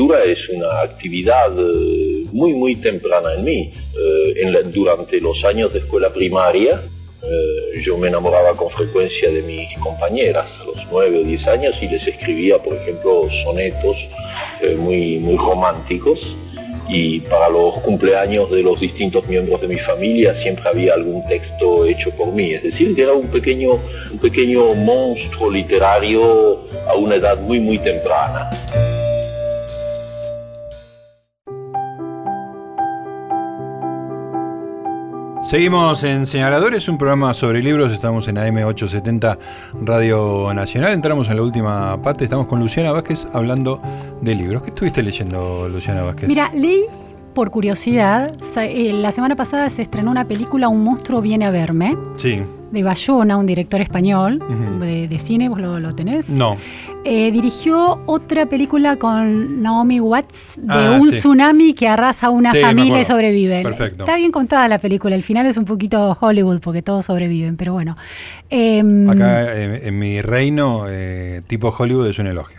[SPEAKER 5] Escritura es una actividad eh, muy, muy temprana en mí. Eh, en la- durante los años de escuela primaria, eh, yo me enamoraba con frecuencia de mis compañeras a los 9 o 10 años y les escribía, por ejemplo, sonetos muy, muy románticos. Y para los cumpleaños de los distintos miembros de mi familia siempre había algún texto hecho por mí. Es decir, que era un pequeño, un pequeño monstruo literario a una edad muy, muy temprana.
[SPEAKER 1] Seguimos en Señaladores, un programa sobre libros. Estamos en AM870 Radio Nacional. Entramos en la última parte. Estamos con Luciana Vázquez hablando de libros. ¿Qué estuviste leyendo, Luciana Vázquez?
[SPEAKER 2] Mira, leí por curiosidad, eh, la semana pasada se estrenó una película Un monstruo viene a verme,
[SPEAKER 1] Sí.
[SPEAKER 2] de Bayona, un director español de, de cine, ¿vos lo, lo tenés?
[SPEAKER 1] No.
[SPEAKER 2] Eh, dirigió otra película con Naomi Watts de
[SPEAKER 1] Ah,
[SPEAKER 2] un
[SPEAKER 1] sí.
[SPEAKER 2] tsunami que arrasa a una
[SPEAKER 1] Sí,
[SPEAKER 2] familia y sobrevive.
[SPEAKER 1] Perfecto.
[SPEAKER 2] Está bien contada la película, el final es un poquito Hollywood porque todos sobreviven, pero bueno. Em,
[SPEAKER 1] Acá en mi reino, eh, tipo Hollywood es un elogio.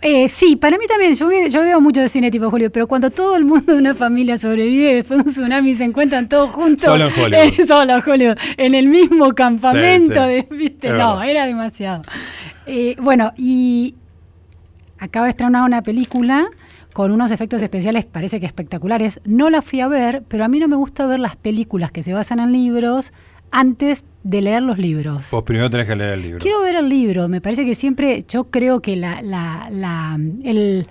[SPEAKER 2] Eh, sí, para mí también. Yo, yo veo mucho de cine tipo Hollywood, pero cuando todo el mundo de una familia sobrevive después de un tsunami y se encuentran todos juntos.
[SPEAKER 1] Solo en Hollywood.
[SPEAKER 2] eh, (laughs) solo en Hollywood. En el mismo campamento.
[SPEAKER 1] Sí, sí.
[SPEAKER 2] de- ¿viste? No,
[SPEAKER 1] verdad.
[SPEAKER 2] era demasiado. Eh, bueno, y acaba de estrenar una película con unos efectos especiales, parece que espectaculares. No la fui a ver, pero a mí no me gusta ver las películas que se basan en libros antes de leer los libros.
[SPEAKER 1] Vos primero tenés que leer el libro.
[SPEAKER 2] Quiero ver el libro, me parece que siempre, yo creo que la, la- la- el,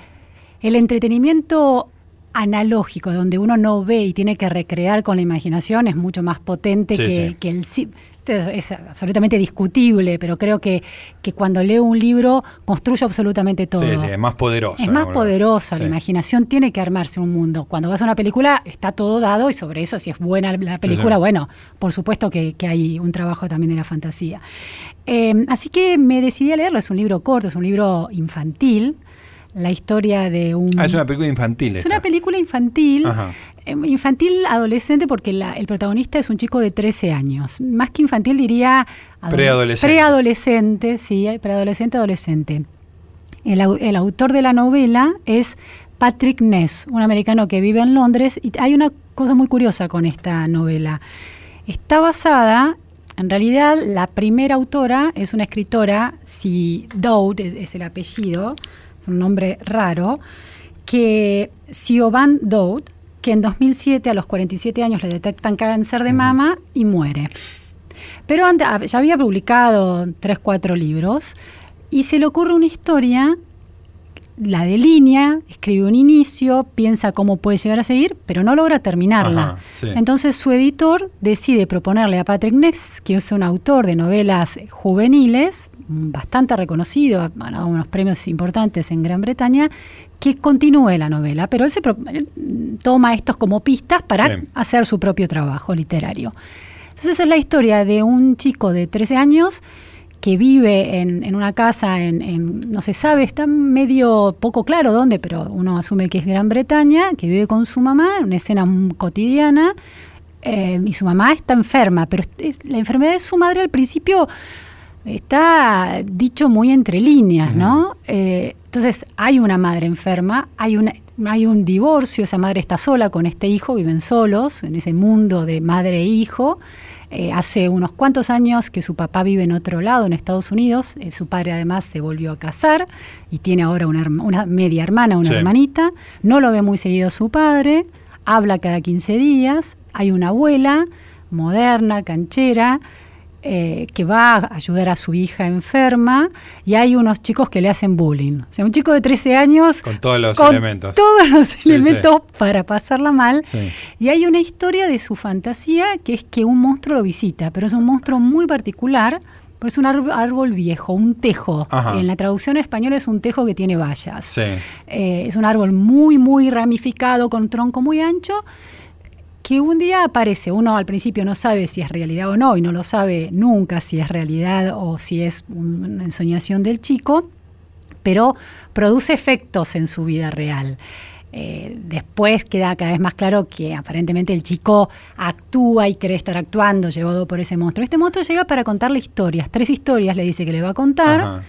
[SPEAKER 2] el entretenimiento analógico, donde uno no ve y tiene que recrear con la imaginación, es mucho más potente
[SPEAKER 1] Sí,
[SPEAKER 2] que,
[SPEAKER 1] sí.
[SPEAKER 2] que el Entonces, es absolutamente discutible, pero creo que, que cuando leo un libro construyo absolutamente todo.
[SPEAKER 1] Sí, sí, es más poderoso.
[SPEAKER 2] Es más poderosa, la imaginación tiene que armarse un mundo. Cuando vas a una película está todo dado y sobre eso, si es buena la película, bueno, por supuesto que, que hay un trabajo también de la fantasía. Eh, así que me decidí a leerlo, es un libro corto, es un libro infantil, la historia de un...
[SPEAKER 1] Ah, es una película infantil.
[SPEAKER 2] Es
[SPEAKER 1] esta.
[SPEAKER 2] una película infantil,
[SPEAKER 1] Ajá.
[SPEAKER 2] eh, infantil adolescente porque la- el protagonista es un chico de 13 años. Más que infantil diría... ado-
[SPEAKER 1] Preadolescente.
[SPEAKER 2] Preadolescente, sí, preadolescente, adolescente. El, au- el autor de la novela es Patrick Ness, un americano que vive en Londres. Y hay una cosa muy curiosa con esta novela. Está basada, en realidad, la primera autora es una escritora, si Dowd es, es el apellido, un nombre raro, que Siobhan Dowd, que en 2007 a los 47 años le detectan cáncer de mama y muere. Pero antes, ya había publicado tres, cuatro libros y se le ocurre una historia, la de línea, escribe un inicio, piensa cómo puede llegar a seguir, pero no logra terminarla.
[SPEAKER 1] Ajá, sí.
[SPEAKER 2] Entonces su editor decide proponerle a Patrick Ness, que es un autor de novelas juveniles, bastante reconocido, ha ganado unos premios importantes en Gran Bretaña, que continúe la novela, pero él, se pro- toma estos como pistas para
[SPEAKER 1] Sí.
[SPEAKER 2] hacer su propio trabajo literario. Entonces es la historia de un chico de 13 años que vive en, en una casa en, en- no se sabe, está medio poco claro dónde, pero uno asume que es Gran Bretaña, que vive con su mamá, en una escena cotidiana, eh, y su mamá está enferma, pero es- la enfermedad de su madre al principio está dicho muy entre líneas, ¿no? Eh, entonces hay una madre enferma, hay, una, hay un divorcio, esa madre está sola con este hijo, viven solos en ese mundo de madre e hijo. Eh, hace unos cuantos años que su papá vive en otro lado, en Estados Unidos. Eh, su padre además se volvió a casar y tiene ahora una, media hermana, una
[SPEAKER 1] Sí.
[SPEAKER 2] hermanita. No lo ve muy seguido su padre, habla cada 15 días. Hay una abuela moderna, canchera, eh, que va a ayudar a su hija enferma y hay unos chicos que le hacen bullying. O sea, un chico de 13 años
[SPEAKER 1] Con todos los
[SPEAKER 2] con
[SPEAKER 1] elementos.
[SPEAKER 2] todos los
[SPEAKER 1] Sí,
[SPEAKER 2] elementos para pasarla mal.
[SPEAKER 1] Sí.
[SPEAKER 2] Y hay una historia de su fantasía que es que un monstruo lo visita, pero es un monstruo muy particular, porque es un árbol, viejo, un tejo.
[SPEAKER 1] Ajá.
[SPEAKER 2] En la traducción española es un tejo que tiene vallas.
[SPEAKER 1] Sí.
[SPEAKER 2] Eh, es un árbol muy, muy ramificado, con tronco muy ancho, que un día aparece. Uno al principio no sabe si es realidad o no, y no lo sabe nunca si es realidad o si es un- una ensoñación del chico, pero produce efectos en su vida real. Eh, después queda cada vez más claro que aparentemente el chico actúa y cree estar actuando, llevado por ese monstruo. Este monstruo llega para contarle historias, tres historias le dice que le va a contar.
[SPEAKER 1] Ajá.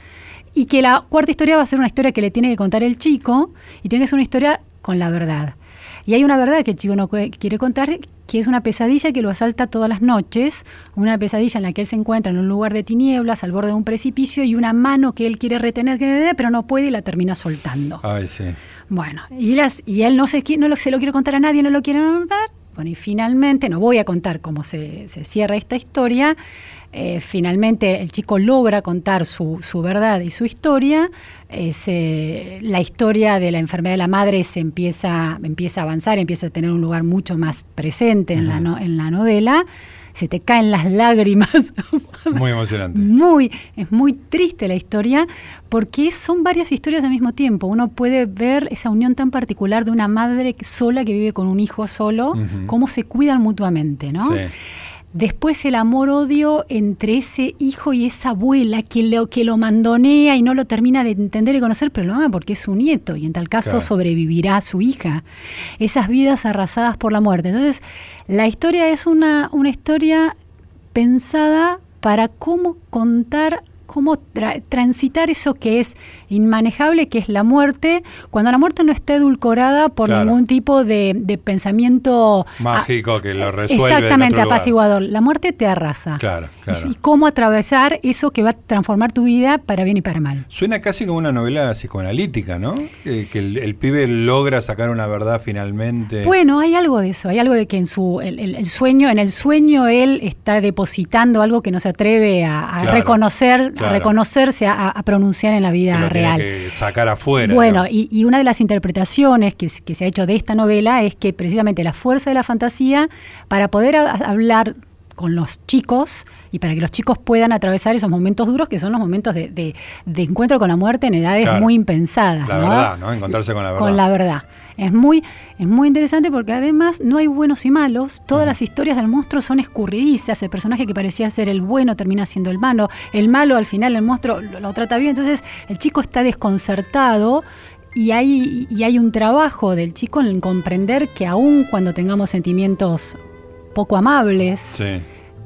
[SPEAKER 2] y que la cuarta historia va a ser una historia que le tiene que contar el chico y tiene que ser una historia con la verdad. Y hay una verdad que el chico no quiere contar, que es una pesadilla que lo asalta todas las noches, una pesadilla en la que él se encuentra en un lugar de tinieblas, al borde de un precipicio, y una mano que él quiere retener, pero no puede y la termina soltando.
[SPEAKER 1] Ay, sí.
[SPEAKER 2] Bueno, y, las, y él no, se, no se lo quiere contar a nadie, no lo quiere nombrar. Bueno, y finalmente, no voy a contar cómo se, se cierra esta historia, eh, finalmente el chico logra contar su, su verdad y su historia, eh, la historia de la enfermedad de la madre se empieza, empieza a avanzar, empieza a tener un lugar mucho más presente en, la, en la novela se te caen las lágrimas. (laughs)
[SPEAKER 1] Muy emocionante.
[SPEAKER 2] muy, es muy triste la historia porque son varias historias al mismo tiempo. Uno puede ver esa unión tan particular de una madre sola que vive con un hijo solo, cómo se cuidan mutuamente, ¿no? Sí. Después el amor-odio entre ese hijo y esa abuela que lo, que lo mandonea y no lo termina de entender y conocer, pero lo ama porque es su nieto y en tal caso sobrevivirá su hija. Esas vidas arrasadas por la muerte. Entonces, la historia es una, una historia pensada para cómo contar cómo transitar eso que es inmanejable, que es la muerte, cuando la muerte no está edulcorada por ningún tipo de, pensamiento
[SPEAKER 1] mágico que lo resuelve.
[SPEAKER 2] Exactamente, apaciguador. La muerte te arrasa.
[SPEAKER 1] Claro, claro.
[SPEAKER 2] Y, cómo atravesar eso que va a transformar tu vida para bien y para mal.
[SPEAKER 1] Suena casi como una novela psicoanalítica, ¿no? que el, pibe logra sacar una verdad finalmente.
[SPEAKER 2] Bueno, hay algo de eso, hay algo de que en su el, sueño, en el sueño él está depositando algo que no se atreve a, reconocer a reconocerse, a, pronunciar en la vida real.
[SPEAKER 1] Que sacar afuera.
[SPEAKER 2] Bueno, y, una de las interpretaciones que, se ha hecho de esta novela es que precisamente la fuerza de la fantasía, para poder hablar con los chicos y para que los chicos puedan atravesar esos momentos duros que son los momentos de, encuentro con la muerte en edades muy impensadas.
[SPEAKER 1] La verdad, ¿no? Encontrarse con la verdad.
[SPEAKER 2] Con la verdad. Es muy, es muy interesante porque además no hay buenos y malos. Todas las historias del monstruo son escurridizas. El personaje que parecía ser el bueno termina siendo el malo. El malo al final el monstruo lo, trata bien. Entonces el chico está desconcertado y hay, y hay un trabajo del chico en comprender que aun cuando tengamos sentimientos poco amables,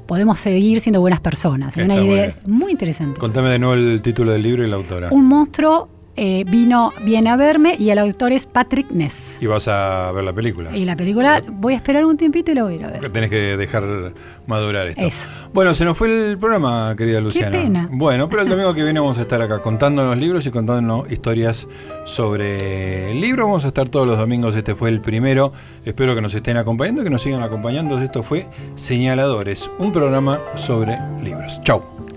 [SPEAKER 2] podemos seguir siendo buenas personas. Es una idea muy interesante.
[SPEAKER 1] Contame de nuevo el título del libro y la autora.
[SPEAKER 2] Un monstruo eh, vino, viene a verme y el autor es Patrick Ness.
[SPEAKER 1] ¿Y vas a ver la película?
[SPEAKER 2] Y la película, voy a esperar un tiempito y la voy a ir a ver.
[SPEAKER 1] Tenés que dejar madurar esto. Bueno, se nos fue el programa, querida Luciana.
[SPEAKER 2] Qué pena.
[SPEAKER 1] Bueno, pero el (laughs) domingo que viene vamos a estar acá contándonos libros y contándonos historias sobre el libro. Vamos a estar todos los domingos, este fue el primero. Espero que nos estén acompañando, que nos sigan acompañando. Esto fue Señaladores, un programa sobre libros. Chau.